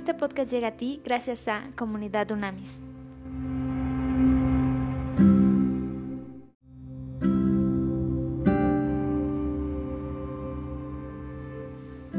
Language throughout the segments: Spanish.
Este podcast llega a ti gracias a Comunidad Unamis.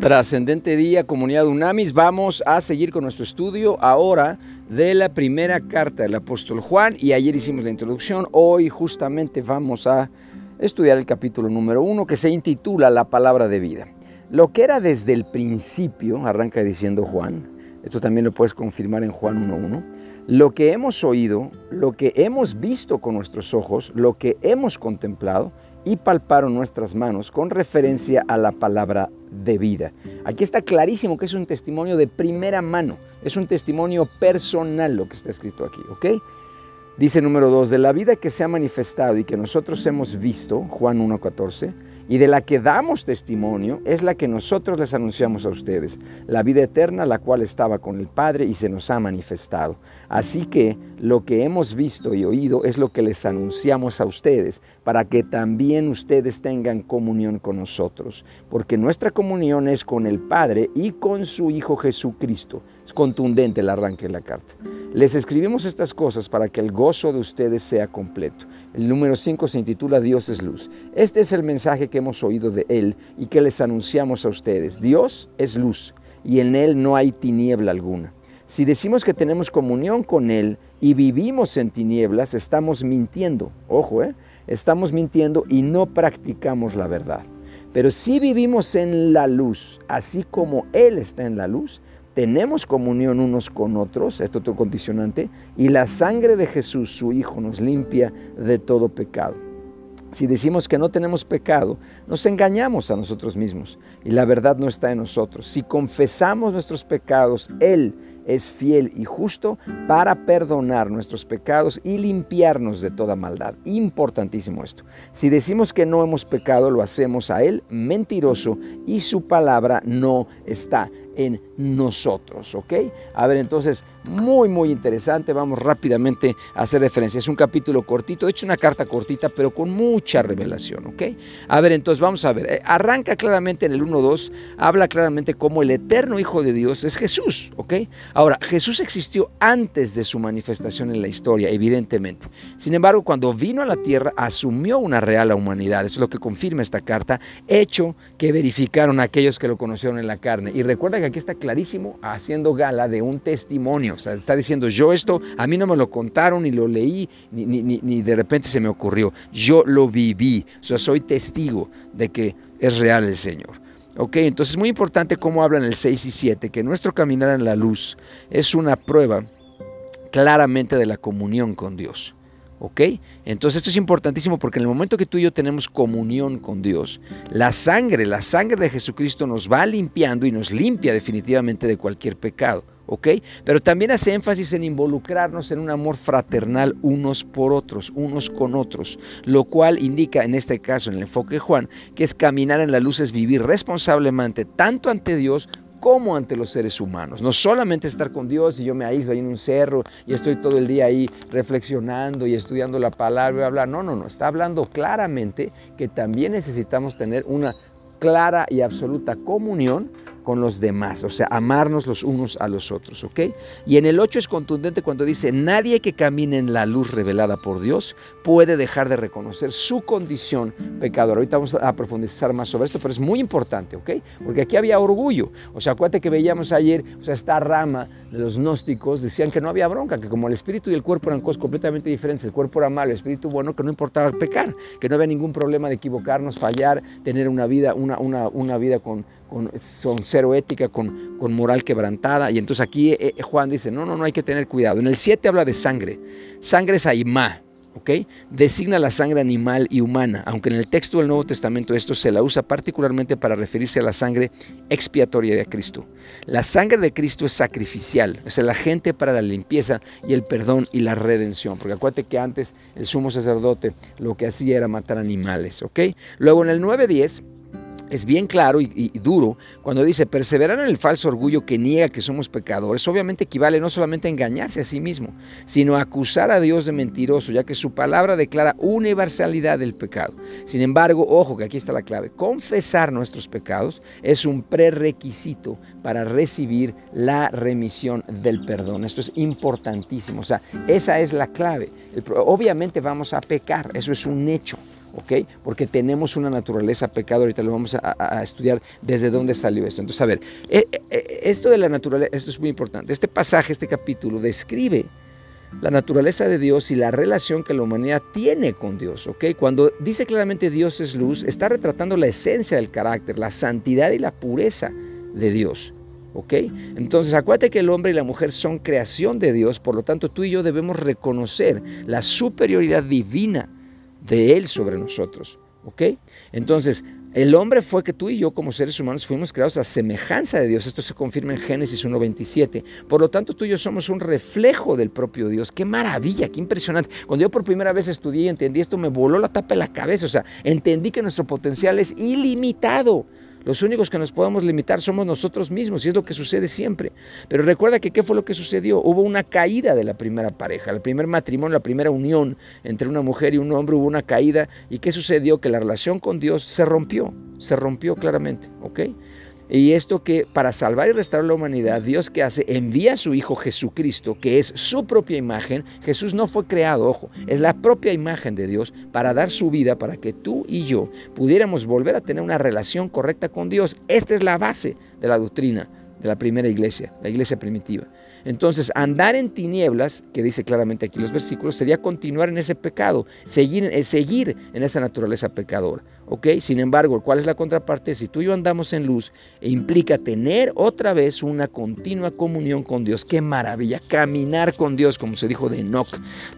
Trascendente día, comunidad Unamis. Vamos a seguir con nuestro estudio ahora de la primera carta del apóstol Juan y ayer hicimos la introducción. Hoy justamente vamos a estudiar el capítulo número uno que se intitula La palabra de vida. Lo que era desde el principio, arranca diciendo Juan, esto también lo puedes confirmar en Juan 1.1, lo que hemos oído, lo que hemos visto con nuestros ojos, lo que hemos contemplado y palparon nuestras manos con referencia a la palabra de vida. Aquí está clarísimo que es un testimonio de primera mano, es un testimonio personal lo que está escrito aquí, ¿ok? Dice número 2, de la vida que se ha manifestado y que nosotros hemos visto, Juan 1.14, y de la que damos testimonio es la que nosotros les anunciamos a ustedes, la vida eterna la cual estaba con el Padre y se nos ha manifestado. Así que lo que hemos visto y oído es lo que les anunciamos a ustedes, para que también ustedes tengan comunión con nosotros, porque nuestra comunión es con el Padre y con su Hijo Jesucristo. Es contundente el arranque de la carta. Les escribimos estas cosas para que el gozo de ustedes sea completo. El número 5 se intitula Dios es luz. Este es el mensaje que hemos oído de Él y que les anunciamos a ustedes. Dios es luz y en Él no hay tiniebla alguna. Si decimos que tenemos comunión con Él y vivimos en tinieblas, estamos mintiendo. Ojo, ¿eh? estamos mintiendo y no practicamos la verdad. Pero si vivimos en la luz, así como Él está en la luz, tenemos comunión unos con otros, esto es otro condicionante, y la sangre de Jesús, su Hijo, nos limpia de todo pecado. Si decimos que no tenemos pecado, nos engañamos a nosotros mismos y la verdad no está en nosotros. Si confesamos nuestros pecados, Él es fiel y justo para perdonar nuestros pecados y limpiarnos de toda maldad. Importantísimo esto. Si decimos que no hemos pecado, lo hacemos a Él mentiroso y su palabra no está en nosotros, ¿ok? A ver, entonces, muy, muy interesante. Vamos rápidamente a hacer referencia. Es un capítulo cortito, hecho una carta cortita, pero con mucha revelación, ¿ok? A ver, entonces vamos a ver. Eh, arranca claramente en el 1.2, habla claramente cómo el eterno Hijo de Dios es Jesús, ¿ok? Ahora, Jesús existió antes de su manifestación en la historia, evidentemente. Sin embargo, cuando vino a la tierra, asumió una real humanidad. Eso es lo que confirma esta carta, hecho que verificaron aquellos que lo conocieron en la carne. Y recuerda que aquí está clarísimo haciendo gala de un testimonio. O sea, está diciendo, yo esto, a mí no me lo contaron, ni lo leí, ni, ni, de repente se me ocurrió. Yo lo viví. O sea, soy testigo de que es real el Señor. Ok, entonces es muy importante cómo hablan el 6 y 7, que nuestro caminar en la luz es una prueba claramente de la comunión con Dios. ¿Ok? Entonces esto es importantísimo porque en el momento que tú y yo tenemos comunión con Dios, la sangre, la sangre de Jesucristo nos va limpiando y nos limpia definitivamente de cualquier pecado. ¿ok? Pero también hace énfasis en involucrarnos en un amor fraternal unos por otros, unos con otros, lo cual indica en este caso, en el enfoque de Juan, que es caminar en la luz, es vivir responsablemente tanto ante Dios como ante los seres humanos. No solamente estar con Dios y yo me aíslo ahí en un cerro y estoy todo el día ahí reflexionando y estudiando la palabra y hablar. No, no, no. Está hablando claramente que también necesitamos tener una clara y absoluta comunión con los demás, o sea, amarnos los unos a los otros, ¿ok? Y en el 8 es contundente cuando dice, nadie que camine en la luz revelada por Dios puede dejar de reconocer su condición pecadora. Ahorita vamos a profundizar más sobre esto, pero es muy importante, ¿ok? Porque aquí había orgullo, o sea, acuérdate que veíamos ayer, o sea, esta rama de los gnósticos decían que no había bronca, que como el espíritu y el cuerpo eran cosas completamente diferentes, el cuerpo era malo, el espíritu bueno, que no importaba pecar, que no había ningún problema de equivocarnos, fallar, tener una vida, una, una, una vida con con, cero ética, con, con, moral quebrantada. Y entonces aquí eh, eh, Juan dice, no, no, no hay que tener cuidado. En el 7 habla de sangre. Sangre es aimá, ¿ok? Designa la sangre animal y humana, aunque en el texto del Nuevo Testamento esto se la usa particularmente para referirse a la sangre expiatoria de Cristo. La sangre de Cristo es sacrificial, es el agente para la limpieza y el perdón y la redención. Porque acuérdate que antes el sumo sacerdote lo que hacía era matar animales, ¿ok? Luego en el 9.10 es bien claro y, duro cuando dice perseverar en el falso orgullo que niega que somos pecadores, obviamente equivale no solamente a engañarse a sí mismo, sino a acusar a Dios de mentiroso, ya que su palabra declara universalidad del pecado. Sin embargo, ojo que aquí está la clave, confesar nuestros pecados es un prerequisito para recibir la remisión del perdón. Esto es importantísimo, o sea, esa es la clave. obviamente vamos a pecar, eso es un hecho. Porque tenemos una naturaleza pecado, ahorita lo vamos a, estudiar desde dónde salió esto. Entonces, a ver, eh, eh, esto de la naturaleza, esto es muy importante. Este pasaje, este capítulo, describe la naturaleza de Dios y la relación que la humanidad tiene con Dios, ¿ok? Cuando dice claramente Dios es luz, está retratando la esencia del carácter, la santidad y la pureza de Dios. ¿Ok? Entonces acuérdate que el hombre y la mujer son creación de Dios, por lo tanto tú y yo debemos reconocer la superioridad divina de Él sobre nosotros. ¿Ok? Entonces, el hombre fue que tú y yo como seres humanos fuimos creados a semejanza de Dios. Esto se confirma en Génesis 1.27. Por lo tanto, tú y yo somos un reflejo del propio Dios. Qué maravilla, qué impresionante. Cuando yo por primera vez estudié y entendí esto, me voló la tapa de la cabeza. O sea, entendí que nuestro potencial es ilimitado. Los únicos que nos podemos limitar somos nosotros mismos y es lo que sucede siempre. Pero recuerda que qué fue lo que sucedió. Hubo una caída de la primera pareja, el primer matrimonio, la primera unión entre una mujer y un hombre, hubo una caída. ¿Y qué sucedió? Que la relación con Dios se rompió, se rompió claramente, ¿ok? Y esto que para salvar y restaurar la humanidad, Dios que hace, envía a su Hijo Jesucristo, que es su propia imagen. Jesús no fue creado, ojo, es la propia imagen de Dios para dar su vida para que tú y yo pudiéramos volver a tener una relación correcta con Dios. Esta es la base de la doctrina de la primera iglesia, la iglesia primitiva. Entonces, andar en tinieblas, que dice claramente aquí los versículos, sería continuar en ese pecado, seguir, eh, seguir en esa naturaleza pecadora. Sin embargo, ¿cuál es la contraparte? Si tú y yo andamos en luz, e implica tener otra vez una continua comunión con Dios. ¡Qué maravilla! Caminar con Dios, como se dijo de Enoch,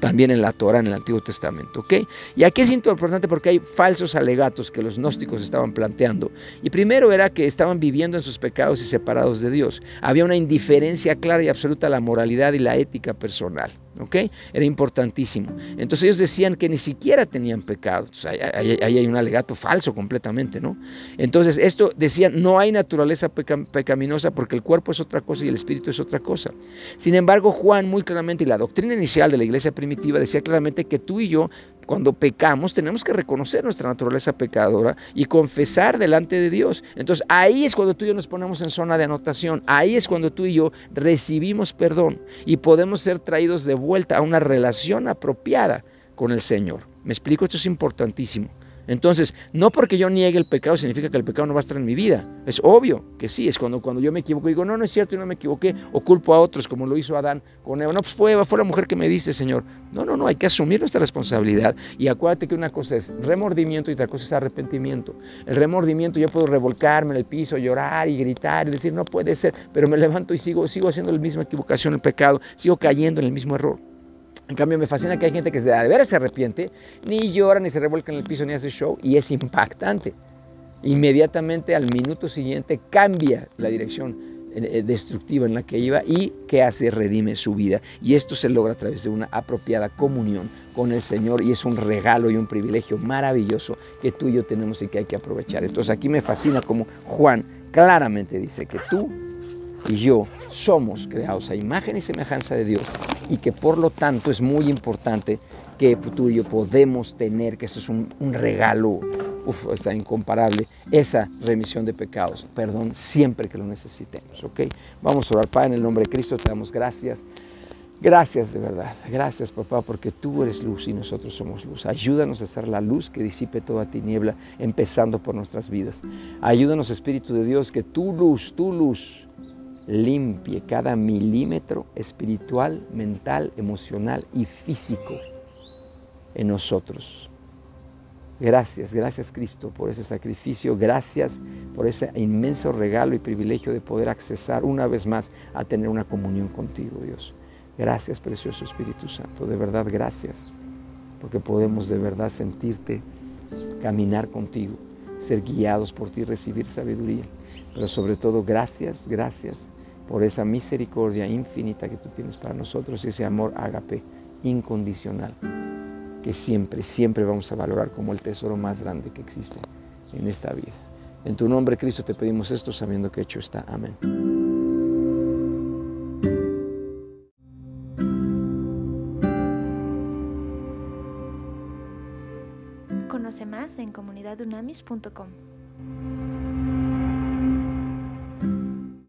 también en la Torah, en el Antiguo Testamento, ¿ok? Y aquí es importante porque hay falsos alegatos que los gnósticos estaban planteando. Y primero era que estaban viviendo en sus pecados y separados de Dios. Había una indiferencia clara y absoluta a la moralidad y la ética personal. ¿Ok? Era importantísimo. Entonces ellos decían que ni siquiera tenían pecado. ahí, hay un alegato falso completamente, ¿no? Entonces esto decían, no hay naturaleza pecaminosa porque el cuerpo es otra cosa y el espíritu es otra cosa. Sin embargo, Juan muy claramente, y la doctrina inicial de la iglesia primitiva decía claramente que tú y yo cuando pecamos tenemos que reconocer nuestra naturaleza pecadora y confesar delante de Dios. Entonces ahí es cuando tú y yo nos ponemos en zona de anotación, ahí es cuando tú y yo recibimos perdón y podemos ser traídos de vuelta a una relación apropiada con el Señor. ¿Me explico? Esto es importantísimo. Entonces, no porque yo niegue el pecado significa que el pecado no va a estar en mi vida. Es obvio que sí, es cuando, cuando yo me equivoco y digo, no, no es cierto, yo no me equivoqué, o culpo a otros, como lo hizo Adán con Eva. No, pues fue fue la mujer que me diste, Señor. No, no, no, hay que asumir nuestra responsabilidad. Y acuérdate que una cosa es remordimiento y otra cosa es arrepentimiento. El remordimiento yo puedo revolcarme en el piso, llorar y gritar y decir, no puede ser, pero me levanto y sigo, sigo haciendo la misma equivocación, el pecado, sigo cayendo en el mismo error. En cambio, me fascina que hay gente que de veras se arrepiente, ni llora, ni se revuelca en el piso, ni hace show, y es impactante. Inmediatamente al minuto siguiente cambia la dirección eh, destructiva en la que iba y que hace redime su vida. Y esto se logra a través de una apropiada comunión con el Señor y es un regalo y un privilegio maravilloso que tú y yo tenemos y que hay que aprovechar. Entonces aquí me fascina como Juan claramente dice que tú y yo somos creados a imagen y semejanza de Dios y que por lo tanto es muy importante que tú y yo podemos tener, que eso es un, regalo, uf, está incomparable, esa remisión de pecados, perdón, siempre que lo necesitemos, ¿ok? Vamos a orar, Padre, en el nombre de Cristo te damos gracias. Gracias de verdad, gracias papá, porque tú eres luz y nosotros somos luz. Ayúdanos a ser la luz que disipe toda tiniebla, empezando por nuestras vidas. Ayúdanos, Espíritu de Dios, que tu luz, tu luz, limpie cada milímetro espiritual, mental, emocional y físico en nosotros. Gracias, gracias Cristo por ese sacrificio, gracias por ese inmenso regalo y privilegio de poder accesar una vez más a tener una comunión contigo, Dios. Gracias, precioso Espíritu Santo, de verdad gracias, porque podemos de verdad sentirte, caminar contigo, ser guiados por ti, recibir sabiduría, pero sobre todo gracias, gracias por esa misericordia infinita que tú tienes para nosotros, ese amor ágape incondicional, que siempre, siempre vamos a valorar como el tesoro más grande que existe en esta vida. En tu nombre, Cristo, te pedimos esto sabiendo que hecho está. Amén. Conoce más en comunidadunamis.com.